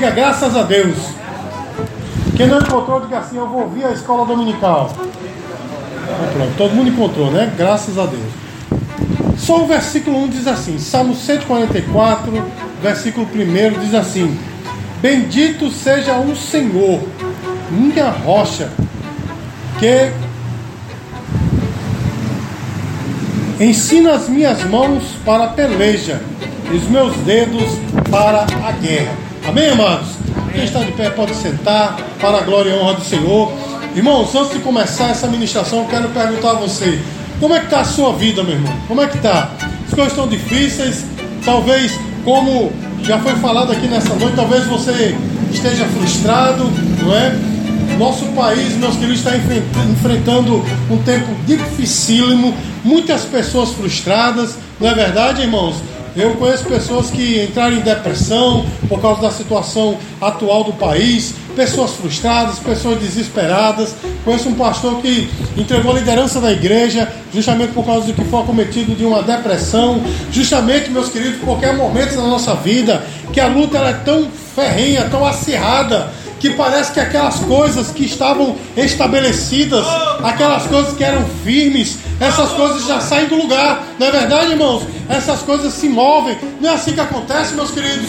diga graças a Deus. Quem não encontrou, diga assim: Eu vou ouvir a escola dominical. Então, pronto, todo mundo encontrou, né? Graças a Deus. Só o versículo 1 diz assim: Salmo 144, versículo 1 diz assim: Bendito seja o Senhor, minha rocha, que ensina as minhas mãos para a peleja e os meus dedos para a guerra. Amém, amados? Quem está de pé pode sentar para a glória e honra do Senhor. Irmãos, antes de começar essa ministração, quero perguntar a você: como é que está a sua vida, meu irmão? Como é que está? As coisas estão difíceis, talvez como já foi falado aqui nessa noite, talvez você esteja frustrado, não é? Nosso país, meus queridos, está enfrentando um tempo dificílimo, muitas pessoas frustradas, não é verdade, irmãos? Eu conheço pessoas que entraram em depressão por causa da situação atual do país, pessoas frustradas, pessoas desesperadas. Conheço um pastor que entregou a liderança da igreja justamente por causa do que foi acometido de uma depressão. Justamente, meus queridos, qualquer momento da nossa vida que a luta é tão ferrenha, tão acirrada, que parece que aquelas coisas que estavam estabelecidas, aquelas coisas que eram firmes, essas coisas já saem do lugar. Não é verdade, irmãos? Essas coisas se movem. Não é assim que acontece, meus queridos.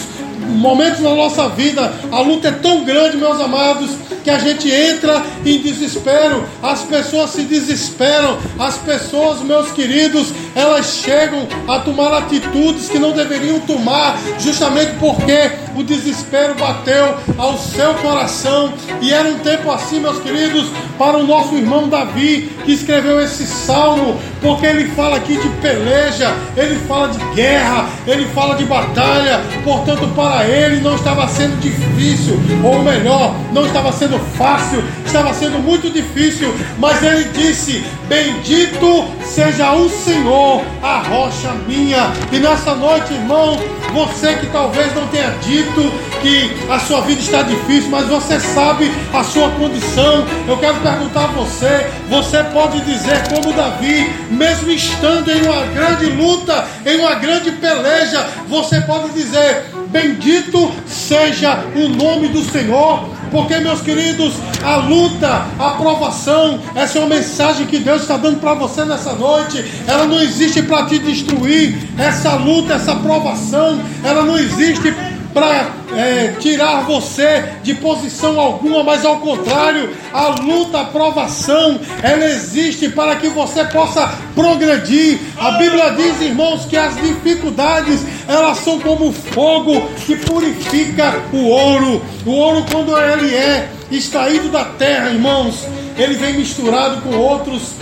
Momentos na nossa vida, a luta é tão grande, meus amados, que a gente entra em desespero, as pessoas se desesperam, as pessoas, meus queridos, elas chegam a tomar atitudes que não deveriam tomar, justamente porque o desespero bateu ao seu coração. E era um tempo assim, meus queridos, para o nosso irmão Davi, que escreveu esse salmo, porque ele fala aqui de peleja, ele fala de guerra, ele fala de batalha. Portanto, para ele não estava sendo difícil, ou melhor, não estava sendo fácil, estava sendo muito difícil, mas ele disse: Bendito seja o Senhor, a rocha minha. E nessa noite, irmão, você que talvez não tenha dito que a sua vida está difícil, mas você sabe a sua condição. Eu quero perguntar a você: você pode dizer, como Davi, mesmo estando em uma grande luta, em uma grande peleja, você pode dizer: Bendito seja o nome do Senhor. Porque, meus queridos, a luta, a provação, essa é uma mensagem que Deus está dando para você nessa noite. Ela não existe para te destruir. Essa luta, essa provação, ela não existe para é, tirar você de posição alguma, mas ao contrário, a luta, a provação, ela existe para que você possa progredir. A Bíblia diz, irmãos, que as dificuldades elas são como fogo que purifica o ouro. O ouro, quando ele é extraído da terra, irmãos, ele vem misturado com outros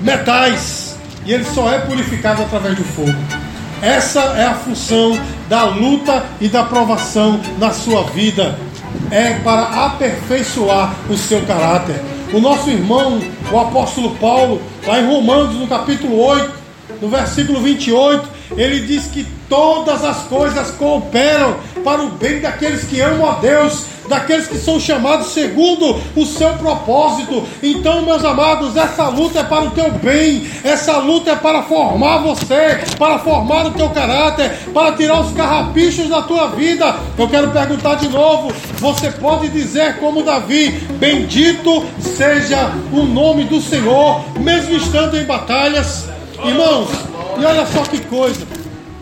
metais e ele só é purificado através do fogo. Essa é a função da luta e da provação na sua vida. É para aperfeiçoar o seu caráter. O nosso irmão, o apóstolo Paulo, lá em Romanos, no capítulo 8, no versículo 28, ele diz que todas as coisas cooperam para o bem daqueles que amam a Deus, daqueles que são chamados segundo o seu propósito. Então, meus amados, essa luta é para o teu bem, essa luta é para formar você, para formar o teu caráter, para tirar os carrapichos da tua vida. Eu quero perguntar de novo: você pode dizer, como Davi, bendito seja o nome do Senhor, mesmo estando em batalhas? Irmãos, e olha só que coisa.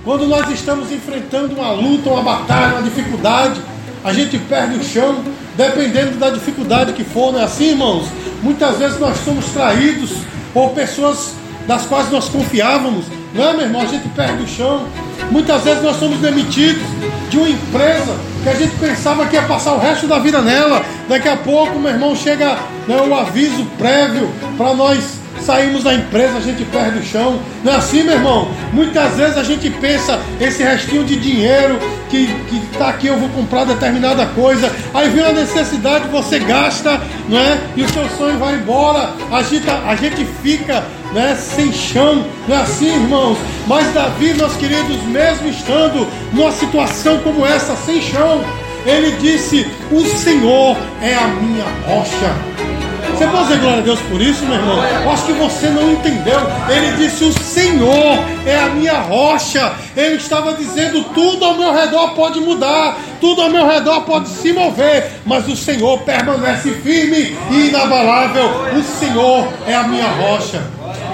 Quando nós estamos enfrentando uma luta, uma batalha, uma dificuldade, a gente perde o chão, dependendo da dificuldade que for, não é assim, irmãos? Muitas vezes nós somos traídos por pessoas das quais nós confiávamos, não é, meu irmão? A gente perde o chão. Muitas vezes nós somos demitidos de uma empresa que a gente pensava que ia passar o resto da vida nela. Daqui a pouco, meu irmão, chega né, o aviso prévio para nós saímos da empresa, a gente perde o chão. Não é assim, meu irmão? Muitas vezes a gente pensa, esse restinho de dinheiro que está aqui, eu vou comprar determinada coisa. Aí vem a necessidade, você gasta, não é? E o seu sonho vai embora. A gente, a gente fica né, sem chão. Não é assim, irmãos? Mas Davi, meus queridos, mesmo estando numa situação como essa, sem chão, ele disse: O Senhor é a minha rocha. Você pode dizer glória a Deus por isso, meu irmão? Eu acho que você não entendeu. Ele disse: O Senhor é a minha rocha. Ele estava dizendo: tudo ao meu redor pode mudar, tudo ao meu redor pode se mover, mas o Senhor permanece firme e inabalável. O Senhor é a minha rocha.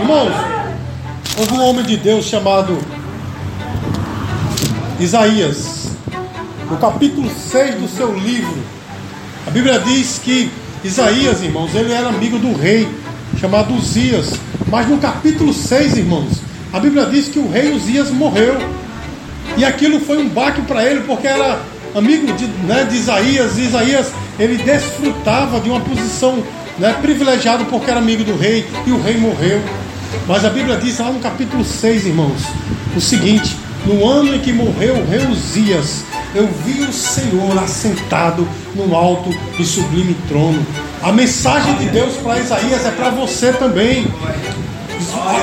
Irmãos, houve um homem de Deus chamado Isaías, no capítulo 6 do seu livro, a Bíblia diz que Isaías, irmãos, ele era amigo do rei, chamado Uzias. Mas no capítulo 6, irmãos, a Bíblia diz que o rei Uzias morreu. E aquilo foi um baque para ele, porque era amigo de, né, de Isaías. E Isaías, ele desfrutava de uma posição né, privilegiada, porque era amigo do rei, e o rei morreu. Mas a Bíblia diz lá no capítulo 6, irmãos, o seguinte: no ano em que morreu o rei Uzias, eu vi o Senhor assentado no alto e sublime trono. A mensagem de Deus para Isaías é para você também.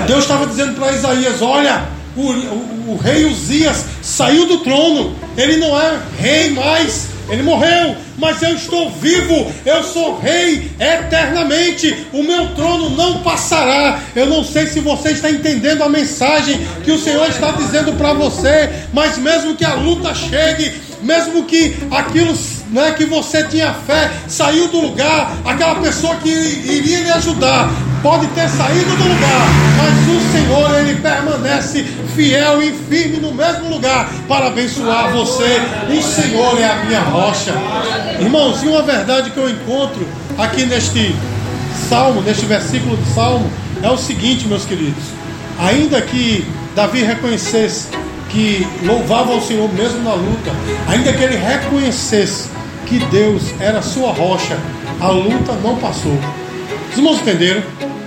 Deus estava dizendo para Isaías: Olha, o, o, o rei Uzias saiu do trono, ele não é rei mais, ele morreu, mas eu estou vivo, eu sou rei eternamente, o meu trono não passará. Eu não sei se você está entendendo a mensagem que o Senhor está dizendo para você, mas mesmo que a luta chegue, mesmo que aquilo né, que você tinha fé saiu do lugar, aquela pessoa que iria lhe ajudar pode ter saído do lugar, mas o Senhor ele permanece fiel e firme no mesmo lugar para abençoar você. O Senhor é a minha rocha. Irmãos, e uma verdade que eu encontro aqui neste salmo, neste versículo de salmo, é o seguinte, meus queridos: ainda que Davi reconhecesse que louvava o Senhor mesmo na luta, ainda que ele reconhecesse que Deus era sua rocha, a luta não passou. Os irmãos entenderam?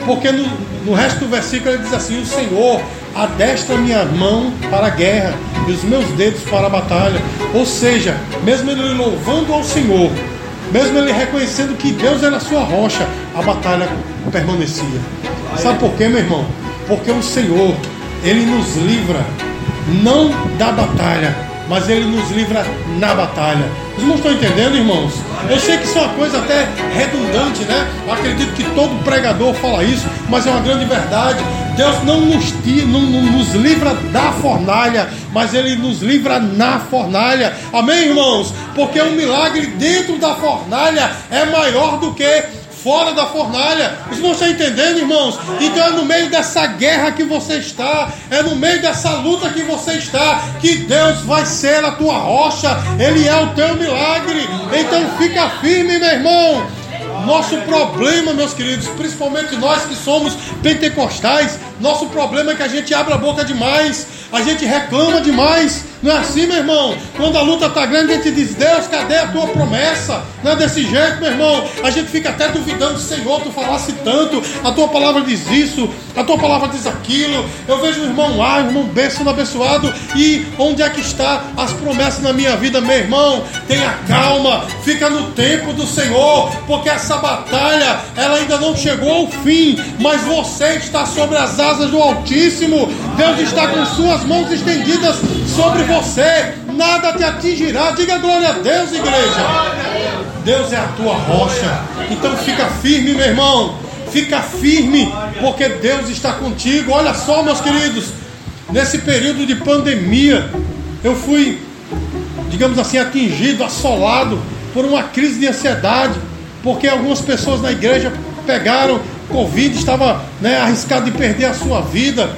Porque no, no resto do versículo ele diz assim: O Senhor adestra minha mão para a guerra e os meus dedos para a batalha. Ou seja, mesmo ele louvando ao Senhor, mesmo ele reconhecendo que Deus era a sua rocha, a batalha permanecia. Sabe por quê, meu irmão? Porque o Senhor, ele nos livra não da batalha, mas ele nos livra na batalha. Os irmãos estão entendendo, irmãos? Eu sei que isso é uma coisa até redundante, né? Acredito que todo pregador fala isso, mas é uma grande verdade. Deus não nos, não, não nos livra da fornalha, mas Ele nos livra na fornalha. Amém, irmãos? Porque um milagre dentro da fornalha é maior do que fora da fornalha. Os irmãos estão entendendo, irmãos? Então é no meio dessa guerra que você está, é no meio dessa luta que você está, que Deus vai ser a tua rocha, Ele é o teu milagre. Fica firme, meu irmão. Nosso problema, meus queridos, principalmente nós que somos pentecostais, nosso problema é que a gente abre a boca demais, a gente reclama demais. Não é assim, meu irmão? Quando a luta está grande, a gente diz: Deus, cadê a tua promessa? Não é desse jeito, meu irmão. A gente fica até duvidando, Senhor, tu falasse tanto, a tua palavra diz isso, a tua palavra diz aquilo. Eu vejo o irmão A, o irmão B sendo abençoado, e onde é que está as promessas na minha vida, meu irmão? Tenha calma, fica no tempo do Senhor, porque essa batalha ela ainda não chegou ao fim, mas você está sobre as asas do Altíssimo. Deus está com suas mãos estendidas sobre você, nada te atingirá. Diga glória a Deus, igreja. Deus é a tua rocha. Então fica firme, meu irmão. Fica firme, porque Deus está contigo. Olha só, meus queridos, nesse período de pandemia, eu fui, digamos assim, atingido, assolado por uma crise de ansiedade, porque algumas pessoas na igreja pegaram Covid, estava né, arriscado de perder a sua vida.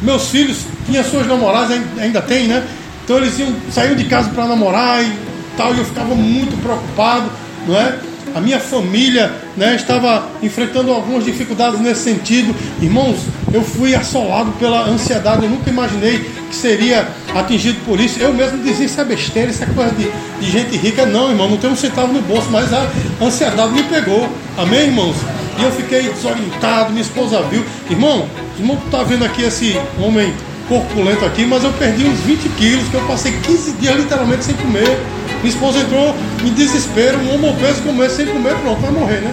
Meus filhos tinham suas namoradas, ainda tem, né? Então eles iam, saíam de casa para namorar e tal, e eu ficava muito preocupado, não é? A minha família né, estava enfrentando algumas dificuldades nesse sentido. Irmãos, eu fui assolado pela ansiedade. Eu nunca imaginei que seria atingido por isso. Eu mesmo dizia: Isso é besteira, isso é coisa de, de gente rica. Não, irmão, não tem um centavo no bolso, mas a ansiedade me pegou. Amém, irmãos? E eu fiquei desorientado. Minha esposa viu. Irmão, irmão está vendo aqui esse homem corpulento aqui, mas eu perdi uns 20 quilos, que eu passei 15 dias literalmente sem comer. Minha esposa entrou em desespero, um homem obeso como esse sem comer, pronto, vai morrer, né?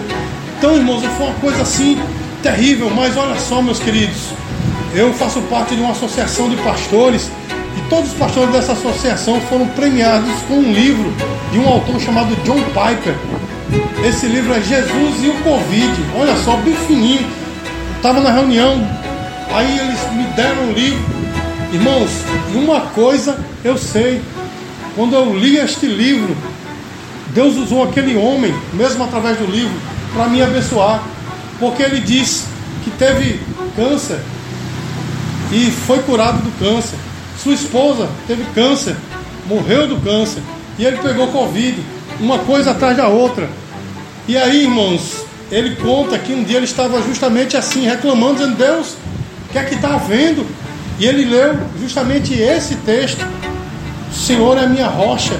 Então, irmãos, foi uma coisa assim terrível, mas olha só, meus queridos, eu faço parte de uma associação de pastores e todos os pastores dessa associação foram premiados com um livro de um autor chamado John Piper. Esse livro é Jesus e o Covid. Olha só, bem fininho. Estava na reunião, aí eles me deram o livro. Irmãos, uma coisa eu sei. Quando eu li este livro, Deus usou aquele homem, mesmo através do livro, para me abençoar. Porque ele disse que teve câncer e foi curado do câncer. Sua esposa teve câncer, morreu do câncer. E ele pegou Covid, uma coisa atrás da outra. E aí, irmãos, ele conta que um dia ele estava justamente assim, reclamando, dizendo: Deus, o que é que está havendo? E ele leu justamente esse texto: O Senhor é minha rocha.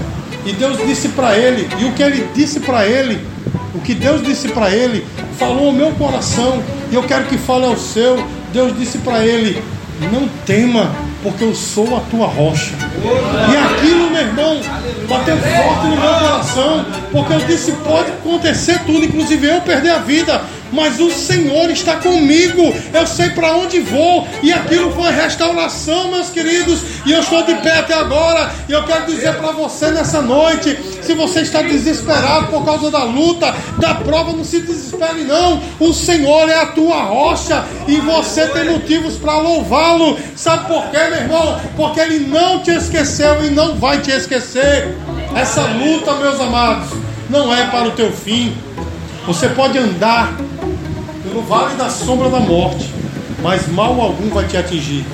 E Deus disse para ele, e o que ele disse para ele, o que Deus disse para ele, falou ao meu coração, e eu quero que fale ao seu. Deus disse para ele: Não tema, porque eu sou a tua rocha. E aquilo, meu irmão, bateu forte no meu coração, porque eu disse: pode acontecer tudo, inclusive eu perder a vida, mas o Senhor está comigo, eu sei para onde vou, e aquilo foi restauração, meus queridos, e eu estou de pé até agora, e eu quero dizer para você nessa noite: se você está desesperado por causa da luta, da prova, não se desespere, não, o Senhor é a tua rocha, e você tem motivos para louvá-lo, sabe por quê, meu irmão? Porque Ele não te esqueceu e não vai te esquecer. Essa luta, meus amados, não é para o teu fim. Você pode andar pelo vale da sombra da morte, mas mal algum vai te atingir.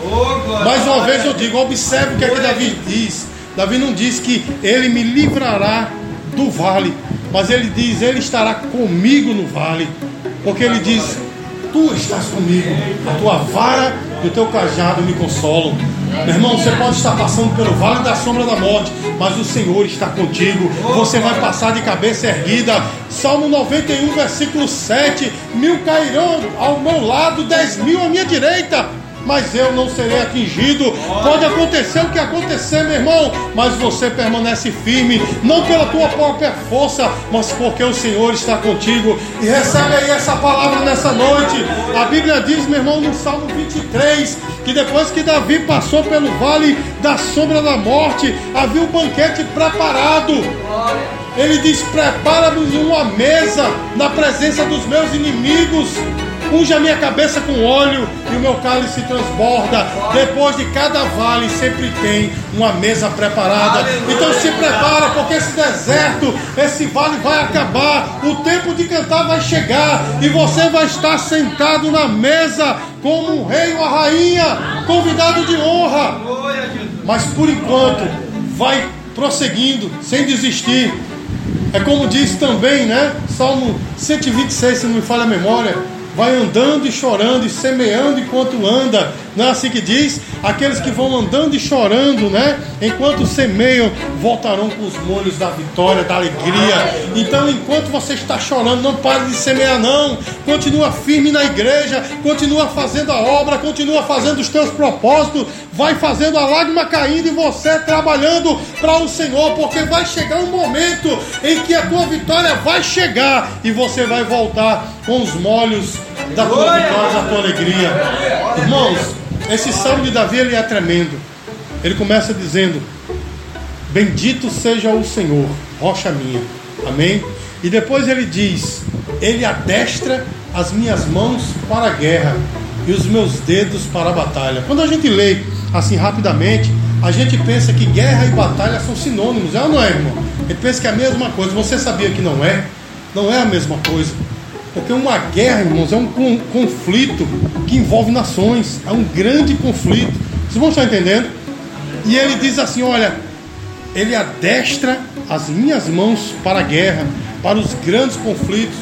Mais uma vez eu digo, observe o que é que Davi diz. Davi não diz que ele me livrará do vale, mas ele diz, ele estará comigo no vale, porque ele diz, tu estás comigo, a tua vara e o teu cajado me consolam. Meu irmão, você pode estar passando pelo vale da sombra da morte, mas o Senhor está contigo. Você vai passar de cabeça erguida. Salmo 91, versículo 7: Mil cairão ao meu lado, dez mil à minha direita mas eu não serei atingido. Pode acontecer o que acontecer, meu irmão, mas você permanece firme, não pela tua própria força, mas porque o Senhor está contigo. E recebe aí essa palavra nessa noite. A Bíblia diz, meu irmão, no Salmo 23, que depois que Davi passou pelo vale da sombra da morte, havia um banquete preparado. Ele diz: Prepara-nos uma mesa na presença dos meus inimigos. Unja minha cabeça com óleo e o meu cálice transborda. Depois de cada vale sempre tem uma mesa preparada. Então se prepara, porque esse deserto, esse vale vai acabar. O tempo de cantar vai chegar e você vai estar sentado na mesa como um rei ou a rainha, convidado de honra. Mas por enquanto, vai prosseguindo, sem desistir. É como diz também, né? Salmo 126, se não me falha a memória vai andando e chorando e semeando enquanto anda. Não é assim que diz? Aqueles que vão andando e chorando, né? Enquanto semeiam, voltarão com os molhos da vitória, da alegria. Então, enquanto você está chorando, não pare de semear, não. Continua firme na igreja, continua fazendo a obra, continua fazendo os teus propósitos, vai fazendo a lágrima caindo e você trabalhando para o Senhor, porque vai chegar um momento em que a tua vitória vai chegar e você vai voltar com os molhos da tua vitória, da tua alegria. Irmãos, esse salmo de Davi ele é tremendo. Ele começa dizendo: Bendito seja o Senhor, rocha minha. Amém? E depois ele diz: Ele adestra as minhas mãos para a guerra e os meus dedos para a batalha. Quando a gente lê assim rapidamente, a gente pensa que guerra e batalha são sinônimos, é ou não é, irmão? Gente pensa que é a mesma coisa. Você sabia que não é? Não é a mesma coisa. Porque uma guerra, irmãos, é um conflito que envolve nações, é um grande conflito. Vocês vão estar entendendo? E ele diz assim: olha, ele adestra as minhas mãos para a guerra, para os grandes conflitos.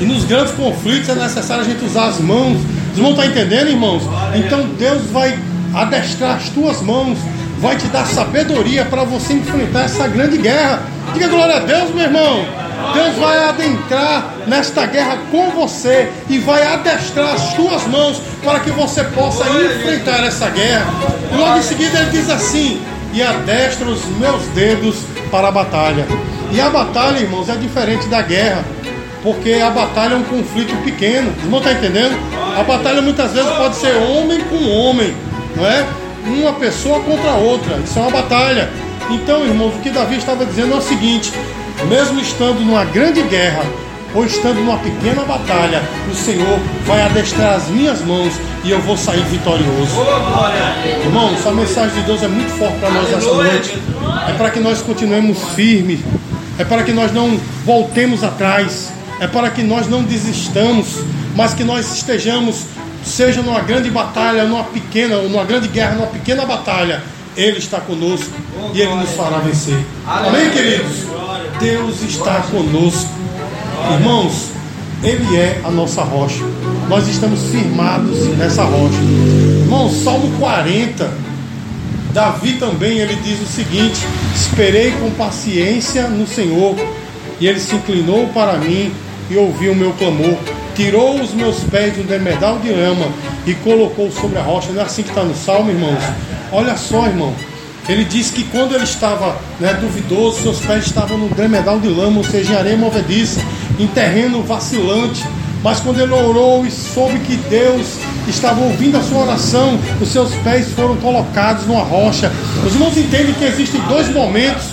E nos grandes conflitos é necessário a gente usar as mãos. Vocês vão estar entendendo, irmãos? Então Deus vai adestrar as tuas mãos, vai te dar sabedoria para você enfrentar essa grande guerra. Diga glória a Deus, meu irmão. Deus vai adentrar nesta guerra com você e vai adestrar as suas mãos para que você possa enfrentar essa guerra. E logo em seguida ele diz assim: e adestra os meus dedos para a batalha. E a batalha, irmãos, é diferente da guerra, porque a batalha é um conflito pequeno. Não está entendendo? A batalha muitas vezes pode ser homem com homem, não é? Uma pessoa contra outra. Isso é uma batalha. Então, irmãos, o que Davi estava dizendo é o seguinte: mesmo estando numa grande guerra ou estando numa pequena batalha, o Senhor vai adestrar as minhas mãos e eu vou sair vitorioso. Irmãos, a mensagem de Deus é muito forte para nós essa noite. É para que nós continuemos firmes, é para que nós não voltemos atrás, é para que nós não desistamos, mas que nós estejamos, seja numa grande batalha, numa pequena, ou numa grande guerra, numa pequena batalha, Ele está conosco e Ele nos fará vencer. Amém, queridos? Deus está conosco. Irmãos, Ele é a nossa rocha. Nós estamos firmados nessa rocha. Irmãos, Salmo 40. Davi também ele diz o seguinte: Esperei com paciência no Senhor, e ele se inclinou para mim e ouviu o meu clamor. Tirou os meus pés do demedal de lama e colocou sobre a rocha. Não é assim que está no salmo, irmãos? Olha só, irmão. Ele diz que quando ele estava né, duvidoso, seus pés estavam no demedal de lama, ou seja, em areia movediça em terreno vacilante. Mas quando ele orou e soube que Deus estava ouvindo a sua oração, os seus pés foram colocados numa rocha. Os irmãos entendem que existem dois momentos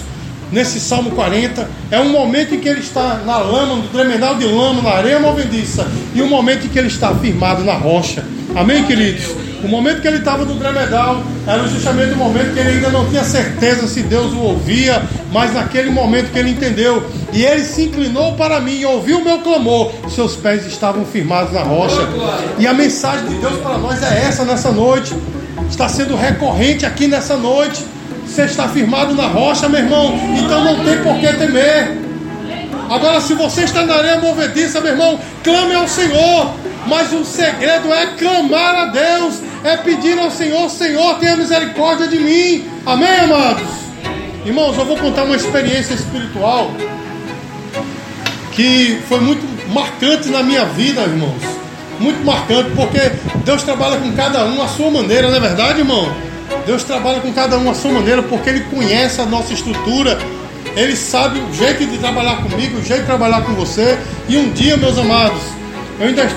nesse Salmo 40. É um momento em que ele está na lama, no tremendal de lama, na areia movediça, e um momento em que ele está firmado na rocha. Amém, queridos? O momento que ele estava no tremedal era justamente o momento que ele ainda não tinha certeza se Deus o ouvia, mas naquele momento que ele entendeu e ele se inclinou para mim e ouviu o meu clamor, seus pés estavam firmados na rocha. E a mensagem de Deus para nós é essa nessa noite, está sendo recorrente aqui nessa noite. Você está firmado na rocha, meu irmão, então não tem por que temer. Agora, se você está na areia movediça, meu irmão, clame ao Senhor. Mas o segredo é clamar a Deus, é pedir ao Senhor: Senhor, tenha misericórdia de mim. Amém, amados? Irmãos, eu vou contar uma experiência espiritual que foi muito marcante na minha vida, irmãos. Muito marcante, porque Deus trabalha com cada um à sua maneira, não é verdade, irmão? Deus trabalha com cada um à sua maneira, porque Ele conhece a nossa estrutura, Ele sabe o jeito de trabalhar comigo, o jeito de trabalhar com você. E um dia, meus amados, eu ainda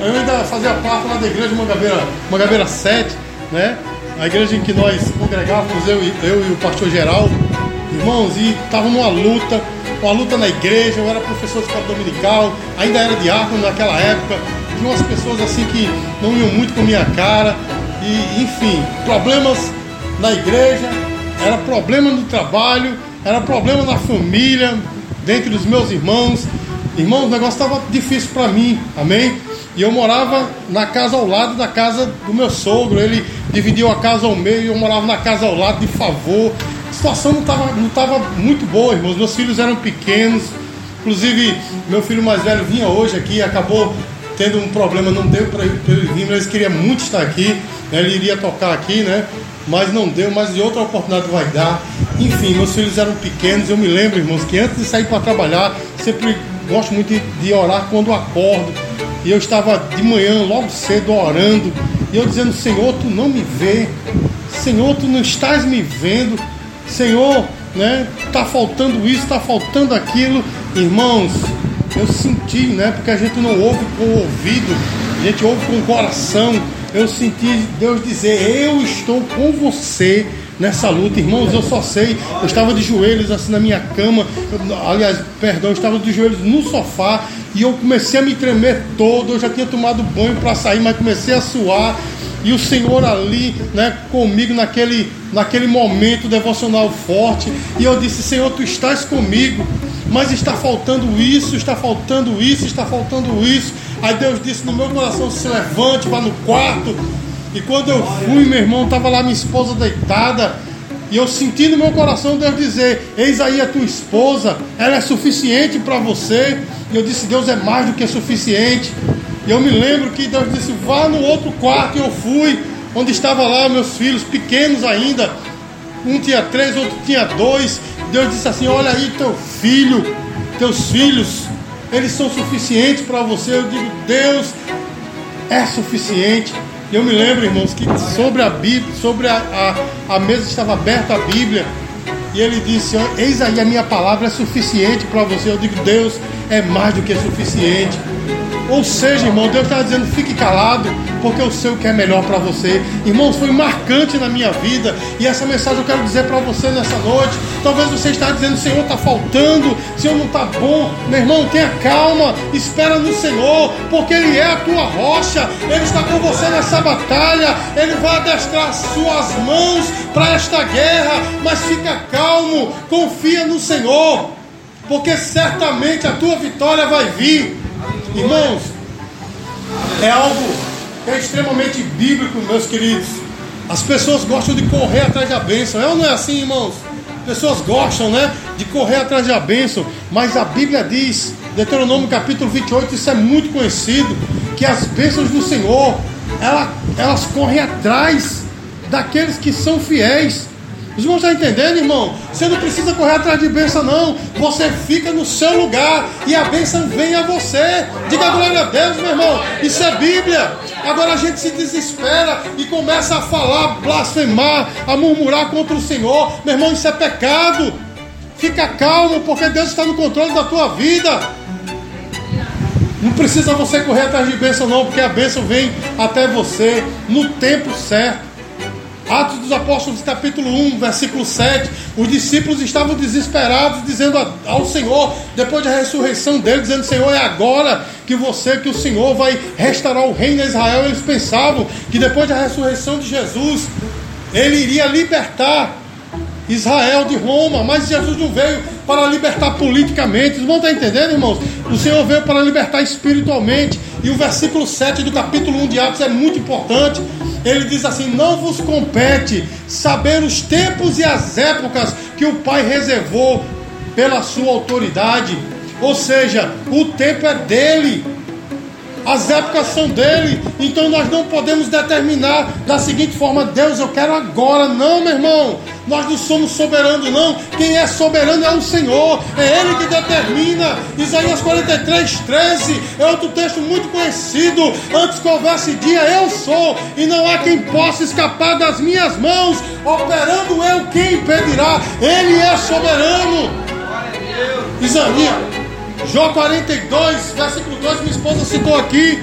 eu ainda fazia parte lá da igreja Mangabeira, Mangabeira 7, né? A igreja em que nós congregávamos, eu, eu e o pastor Geraldo, irmãos, e estava numa luta, uma luta na igreja, eu era professor de escola dominical, ainda era diácono naquela época, tinha umas pessoas assim que não iam muito com minha cara, e enfim, problemas na igreja, era problema no trabalho, era problema na família, dentre os meus irmãos. Irmãos, o negócio estava difícil para mim, amém? E eu morava na casa ao lado da casa do meu sogro. Ele dividiu a casa ao meio, eu morava na casa ao lado de favor. A situação não estava não tava muito boa, irmãos. Meus filhos eram pequenos. Inclusive, meu filho mais velho vinha hoje aqui, acabou tendo um problema, não deu para ele vir, mas ele queria muito estar aqui. Né? Ele iria tocar aqui, né? Mas não deu, mas de outra oportunidade vai dar. Enfim, meus filhos eram pequenos. Eu me lembro, irmãos, que antes de sair para trabalhar, sempre gosto muito de, de orar quando acordo e eu estava de manhã, logo cedo, orando. E eu dizendo: Senhor, tu não me vê. Senhor, tu não estás me vendo. Senhor, né? Tá faltando isso, tá faltando aquilo. Irmãos, eu senti, né? Porque a gente não ouve com o ouvido, a gente ouve com o coração. Eu senti Deus dizer: Eu estou com você nessa luta, irmãos. Eu só sei, eu estava de joelhos assim na minha cama, eu, aliás, perdão, eu estava de joelhos no sofá e eu comecei a me tremer todo. Eu já tinha tomado banho para sair, mas comecei a suar. E o Senhor ali, né, comigo naquele, naquele momento devocional forte. E eu disse: Senhor, tu estás comigo, mas está faltando isso, está faltando isso, está faltando isso. Aí Deus disse no meu coração: se levante, vá no quarto. E quando eu fui, meu irmão, estava lá minha esposa deitada. E eu senti no meu coração Deus dizer: Eis aí a tua esposa, ela é suficiente para você. E eu disse: Deus é mais do que suficiente. E eu me lembro que Deus disse: Vá no outro quarto. E eu fui, onde estavam lá meus filhos, pequenos ainda. Um tinha três, outro tinha dois. Deus disse assim: Olha aí, teu filho, teus filhos, eles são suficientes para você. Eu digo: Deus é suficiente. Eu me lembro, irmãos, que sobre a Bíblia, sobre a, a, a mesa estava aberta a Bíblia. E ele disse: Eis aí a minha palavra é suficiente para você. Eu digo: Deus é mais do que suficiente. Ou seja, irmão, Deus está dizendo: fique calado, porque eu sei o que é melhor para você. Irmãos, foi marcante na minha vida. E essa mensagem eu quero dizer para você nessa noite. Talvez você está dizendo: Senhor, está faltando, Senhor, não está bom. Meu irmão, tenha calma, espera no Senhor, porque Ele é a tua rocha. Ele está com você nessa batalha. Ele vai adestrar suas mãos para esta guerra. Mas fica calmo, confia no Senhor, porque certamente a tua vitória vai vir. Irmãos, é algo que é extremamente bíblico, meus queridos. As pessoas gostam de correr atrás da bênção. É ou não é assim, irmãos? Pessoas gostam, né? De correr atrás da bênção. Mas a Bíblia diz, Deuteronômio capítulo 28, isso é muito conhecido, que as bênçãos do Senhor, ela, elas correm atrás daqueles que são fiéis. Os irmãos estão entendendo, irmão? Você não precisa correr atrás de bênção, não. Você fica no seu lugar e a bênção vem a você. Diga glória a Deus, meu irmão. Isso é Bíblia. Agora a gente se desespera e começa a falar, blasfemar, a murmurar contra o Senhor. Meu irmão, isso é pecado. Fica calmo, porque Deus está no controle da tua vida. Não precisa você correr atrás de bênção, não, porque a bênção vem até você no tempo certo. Atos dos Apóstolos, capítulo 1, versículo 7. Os discípulos estavam desesperados, dizendo ao Senhor, depois da ressurreição dele, dizendo: Senhor, é agora que você, que o Senhor vai restaurar o reino de Israel. Eles pensavam que depois da ressurreição de Jesus, ele iria libertar Israel de Roma, mas Jesus não veio para libertar politicamente. Vocês vão estar entendendo, irmãos? O Senhor veio para libertar espiritualmente. E o versículo 7 do capítulo 1 de Atos é muito importante. Ele diz assim: Não vos compete saber os tempos e as épocas que o Pai reservou pela sua autoridade. Ou seja, o tempo é dele. As épocas são dele, então nós não podemos determinar da seguinte forma: Deus, eu quero agora. Não, meu irmão, nós não somos soberanos, não. Quem é soberano é o Senhor, é Ele que determina. Isaías 43, 13 é outro texto muito conhecido. Antes que houvesse dia, eu sou, e não há quem possa escapar das minhas mãos. Operando eu, quem impedirá? Ele é soberano. Isaías. Jó 42, versículo 2, minha esposa citou aqui.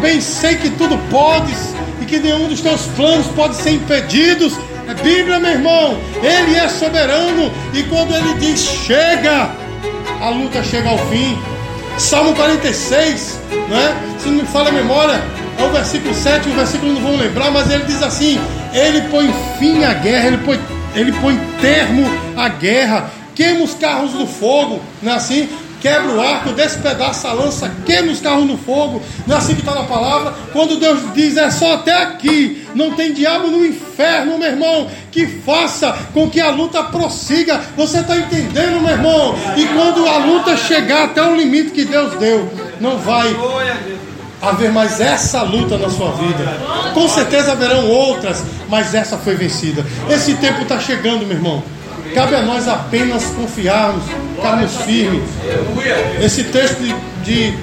Bem sei que tudo podes e que nenhum dos teus planos pode ser impedidos. É Bíblia, meu irmão. Ele é soberano e quando ele diz chega, a luta chega ao fim. Salmo 46, né? Se não me falha a memória, é o versículo 7, o versículo não vão lembrar, mas ele diz assim: Ele põe fim à guerra, ele põe, ele põe termo à guerra, queima os carros do fogo, não é assim? Quebra o arco, despedaça a lança, queima os carros no fogo. Não é assim que está na palavra? Quando Deus diz é só até aqui, não tem diabo no inferno, meu irmão, que faça com que a luta prossiga. Você está entendendo, meu irmão? E quando a luta chegar até o limite que Deus deu, não vai haver mais essa luta na sua vida. Com certeza haverão outras, mas essa foi vencida. Esse tempo está chegando, meu irmão. Cabe a nós apenas confiarmos, ficarmos firmes. Esse texto de, de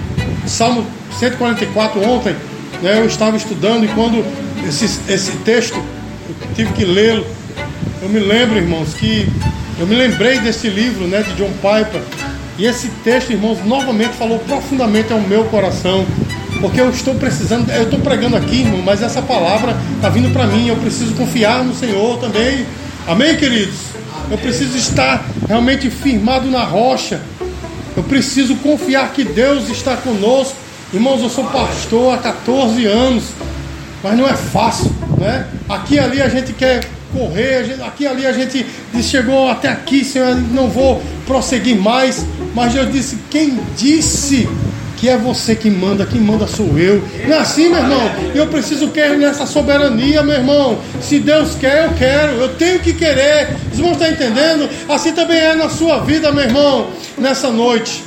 Salmo 144 ontem, né, eu estava estudando e quando esse, esse texto eu tive que lê-lo, eu me lembro, irmãos, que eu me lembrei desse livro né, de John Piper. E esse texto, irmãos, novamente falou profundamente ao meu coração. Porque eu estou precisando, eu estou pregando aqui, irmão, mas essa palavra está vindo para mim. Eu preciso confiar no Senhor também. Amém, queridos? Eu preciso estar realmente firmado na rocha. Eu preciso confiar que Deus está conosco. Irmãos, eu sou pastor há 14 anos, mas não é fácil, né? Aqui ali a gente quer correr, aqui ali a gente chegou até aqui, Senhor, não vou prosseguir mais. Mas Deus disse: quem disse que é você que manda, quem manda sou eu. Não é assim, meu irmão? Eu preciso querer nessa soberania, meu irmão. Se Deus quer, eu quero. Eu tenho que querer. Os irmãos estão entendendo? Assim também é na sua vida, meu irmão. Nessa noite,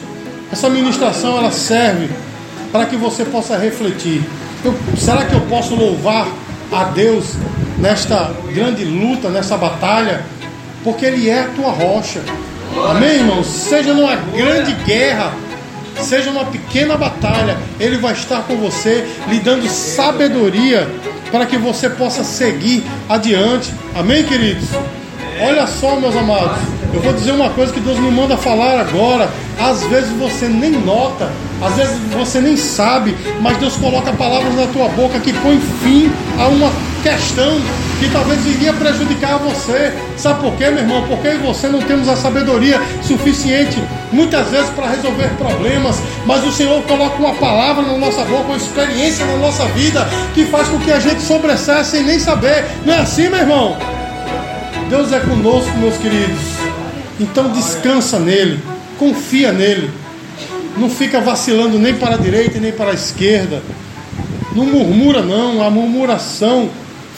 essa ministração ela serve para que você possa refletir. Eu, será que eu posso louvar a Deus nesta grande luta, nessa batalha? Porque Ele é a tua rocha. Amém, irmãos? Seja numa grande guerra seja uma pequena batalha, Ele vai estar com você, lhe dando sabedoria para que você possa seguir adiante. Amém, queridos? Olha só, meus amados, eu vou dizer uma coisa que Deus me manda falar agora. Às vezes você nem nota Às vezes você nem sabe, mas Deus coloca palavras na tua boca que põe fim a uma questão que talvez iria prejudicar você. Sabe por quê, meu irmão? Porque você não temos a sabedoria suficiente, muitas vezes, para resolver problemas, mas o Senhor coloca uma palavra na nossa boca, uma experiência na nossa vida, que faz com que a gente sobressaia sem nem saber. Não é assim, meu irmão? Deus é conosco, meus queridos. Então descansa nele, confia nele. Não fica vacilando nem para a direita nem para a esquerda. Não murmura, não. A murmuração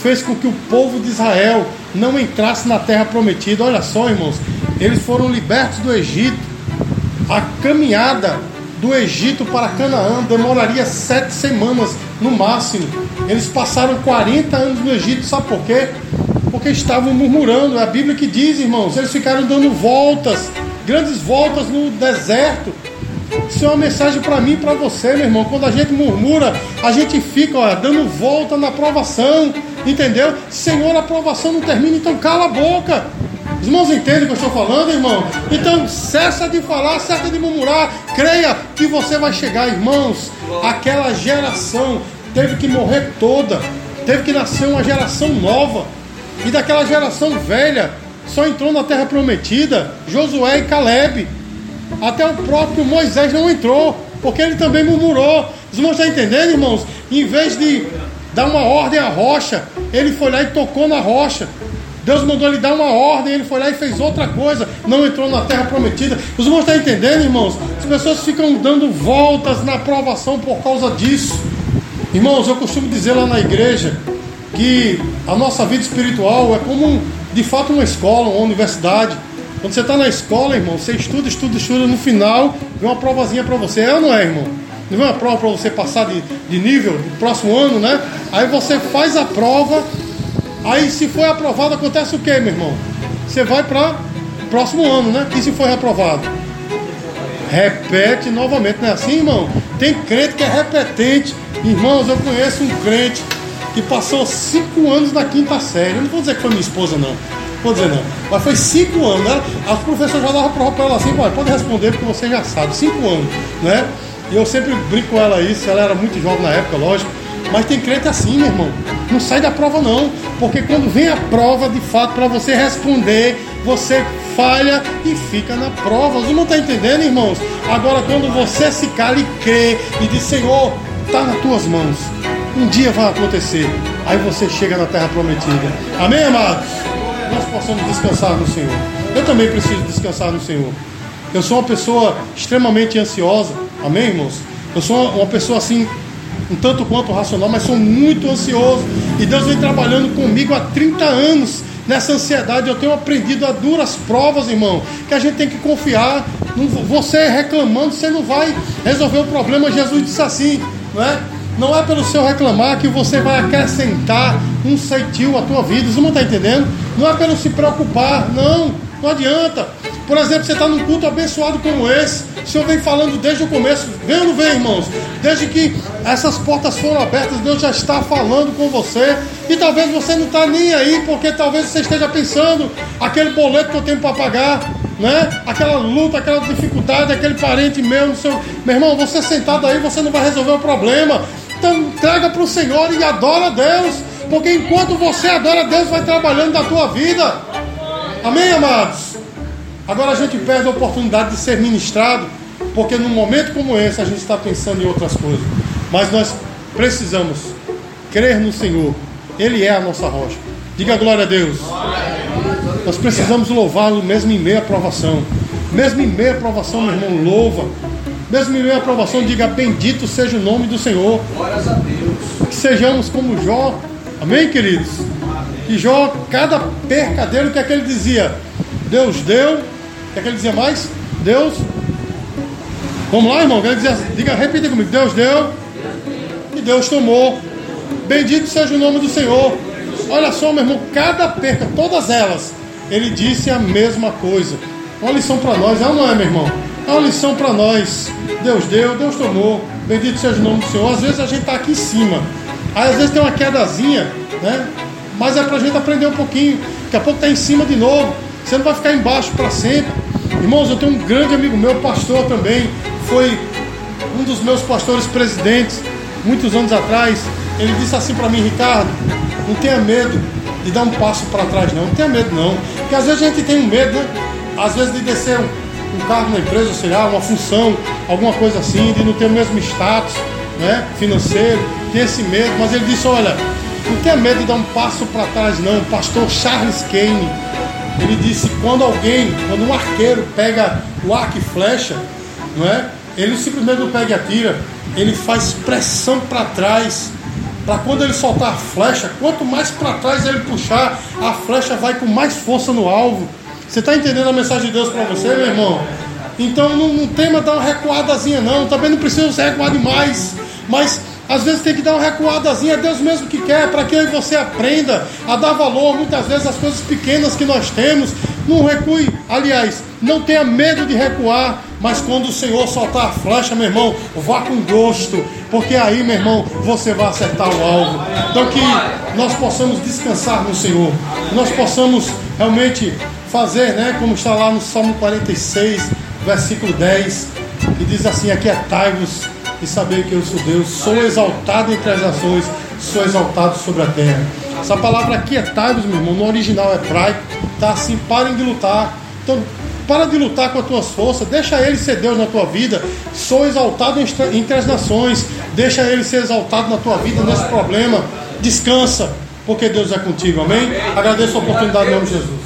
fez com que o povo de Israel não entrasse na terra prometida. Olha só, irmãos, eles foram libertos do Egito. A caminhada do Egito para Canaã demoraria sete semanas no máximo. Eles passaram 40 anos no Egito, sabe por quê? Porque estavam murmurando. É a Bíblia que diz, irmãos, eles ficaram dando voltas, grandes voltas no deserto. Isso é uma mensagem para mim e para você, meu irmão. Quando a gente murmura, a gente fica ó, dando volta na aprovação, entendeu? Senhor, a aprovação não termina, então cala a boca. Os irmãos entendem o que eu estou falando, irmão? Então cessa de falar, cessa de murmurar. Creia que você vai chegar, irmãos. Aquela geração teve que morrer toda, teve que nascer uma geração nova. E daquela geração velha só entrou na terra prometida Josué e Caleb. Até o próprio Moisés não entrou, porque ele também murmurou. Os irmãos estão entendendo, irmãos? Em vez de dar uma ordem à rocha, ele foi lá e tocou na rocha. Deus mandou ele dar uma ordem, ele foi lá e fez outra coisa, não entrou na terra prometida. Os irmãos estão entendendo, irmãos? As pessoas ficam dando voltas na aprovação por causa disso. Irmãos, eu costumo dizer lá na igreja que a nossa vida espiritual é como de fato uma escola, uma universidade. Quando você está na escola, irmão, você estuda, estuda, estuda, no final vem uma provazinha para você. É ou não é, irmão? Não vem uma prova para você passar de, de nível no próximo ano, né? Aí você faz a prova, aí se foi aprovado, acontece o que, meu irmão? Você vai para próximo ano, né? E se foi reprovado? Repete novamente, não é assim, irmão? Tem crente que é repetente. Irmãos, eu conheço um crente que passou cinco anos na quinta série. Eu não vou dizer que foi minha esposa, não. Vou dizer não. Mas foi cinco anos, né? As professoras já davam prova para ela assim, pode responder porque você já sabe. Cinco anos, né? E eu sempre brinco com ela isso, ela era muito jovem na época, lógico. Mas tem crente assim, meu irmão. Não sai da prova não. Porque quando vem a prova, de fato, para você responder, você falha e fica na prova. Você não está entendendo, irmãos? Agora, quando você se cala e crê e diz, Senhor, está nas tuas mãos. Um dia vai acontecer. Aí você chega na terra prometida. Amém, amados? Nós possamos descansar no Senhor. Eu também preciso descansar no Senhor. Eu sou uma pessoa extremamente ansiosa, amém, irmãos? Eu sou uma pessoa assim, um tanto quanto racional, mas sou muito ansioso. E Deus vem trabalhando comigo há 30 anos nessa ansiedade. Eu tenho aprendido a duras provas, irmão, que a gente tem que confiar. Você reclamando, você não vai resolver o problema. Jesus disse assim, não é? Não é pelo seu reclamar que você vai acrescentar um ceitil à tua vida. Você não está entendendo? Não é pelo se preocupar, não. Não adianta. Por exemplo, você está num culto abençoado como esse. O Senhor vem falando desde o começo. Vem ou não vem, irmãos? Desde que essas portas foram abertas, Deus já está falando com você. E talvez você não está nem aí, porque talvez você esteja pensando aquele boleto que eu tenho para pagar, né? Aquela luta, aquela dificuldade, aquele parente meu, seu... meu irmão, você sentado aí, você não vai resolver o problema. Então entrega para o Senhor e adora a Deus. Porque enquanto você adora, Deus vai trabalhando na tua vida. Amém, amados? Agora a gente perde a oportunidade de ser ministrado, porque num momento como esse a gente está pensando em outras coisas. Mas nós precisamos crer no Senhor. Ele é a nossa rocha. Diga glória a Deus. Nós precisamos louvá-lo mesmo em meio à provação. Mesmo em meio à provação, meu irmão, louva. Mesmo em meio à aprovação, diga bendito seja o nome do Senhor. Glórias a Deus. Que sejamos como Jó. Amém, queridos? Que Jó, cada perca dele, o que é que ele dizia? Deus deu. O que é que ele dizia mais? Deus. Vamos lá, irmão. Ele dizia, diga, repita comigo. Deus deu. E Deus tomou. Bendito seja o nome do Senhor. Olha só, meu irmão, cada perca, todas elas, ele disse a mesma coisa. Uma lição para nós, é ou não é, meu irmão? É uma lição para nós. Deus deu, Deus tomou. Bendito seja o nome do Senhor. Às vezes a gente está aqui em cima. Aí às vezes tem uma quedazinha, né? Mas é para a gente aprender um pouquinho. Daqui a pouco está em cima de novo. Você não vai ficar embaixo para sempre. Irmãos, eu tenho um grande amigo meu, pastor também. Foi um dos meus pastores presidentes, muitos anos atrás, ele disse assim para mim, Ricardo, não tenha medo de dar um passo para trás, não. Não tenha medo, não. Porque às vezes a gente tem um medo, né? Às vezes de descer um, um cargo na empresa, sei lá, uma função, alguma coisa assim, de não ter o mesmo status né, financeiro, tem esse medo. Mas ele disse: olha, não tenha medo de dar um passo para trás, não. O pastor Charles Kane, ele disse: quando alguém, quando um arqueiro pega o arco e flecha, não é? Ele simplesmente não pega e atira, ele faz pressão para trás para quando ele soltar a flecha, quanto mais para trás ele puxar, a flecha vai com mais força no alvo. Você está entendendo a mensagem de Deus para você, meu irmão? Então não, não tema dar uma recuadazinha, não. Também não precisa você recuar demais. Mas às vezes tem que dar uma recuadazinha, é Deus mesmo que quer, para que você aprenda a dar valor muitas vezes às coisas pequenas que nós temos. Não recue, aliás, não tenha medo de recuar, mas quando o Senhor soltar a flecha, meu irmão, vá com gosto, porque aí, meu irmão, você vai acertar o alvo. Então que nós possamos descansar no Senhor, nós possamos realmente fazer, né, como está lá no Salmo 46, versículo 10, que diz assim: Aquietai-vos e saber que eu sou Deus, sou exaltado entre as nações, sou exaltado sobre a terra. Essa palavra aquietai-vos, meu irmão, no original hebraico, está assim: parem de lutar. Então, para de lutar com as tuas forças, deixa ele ser Deus na tua vida. Sou exaltado entre as nações, deixa ele ser exaltado na tua vida nesse problema. Descansa, porque Deus é contigo, amém? Agradeço a oportunidade em nome de Jesus.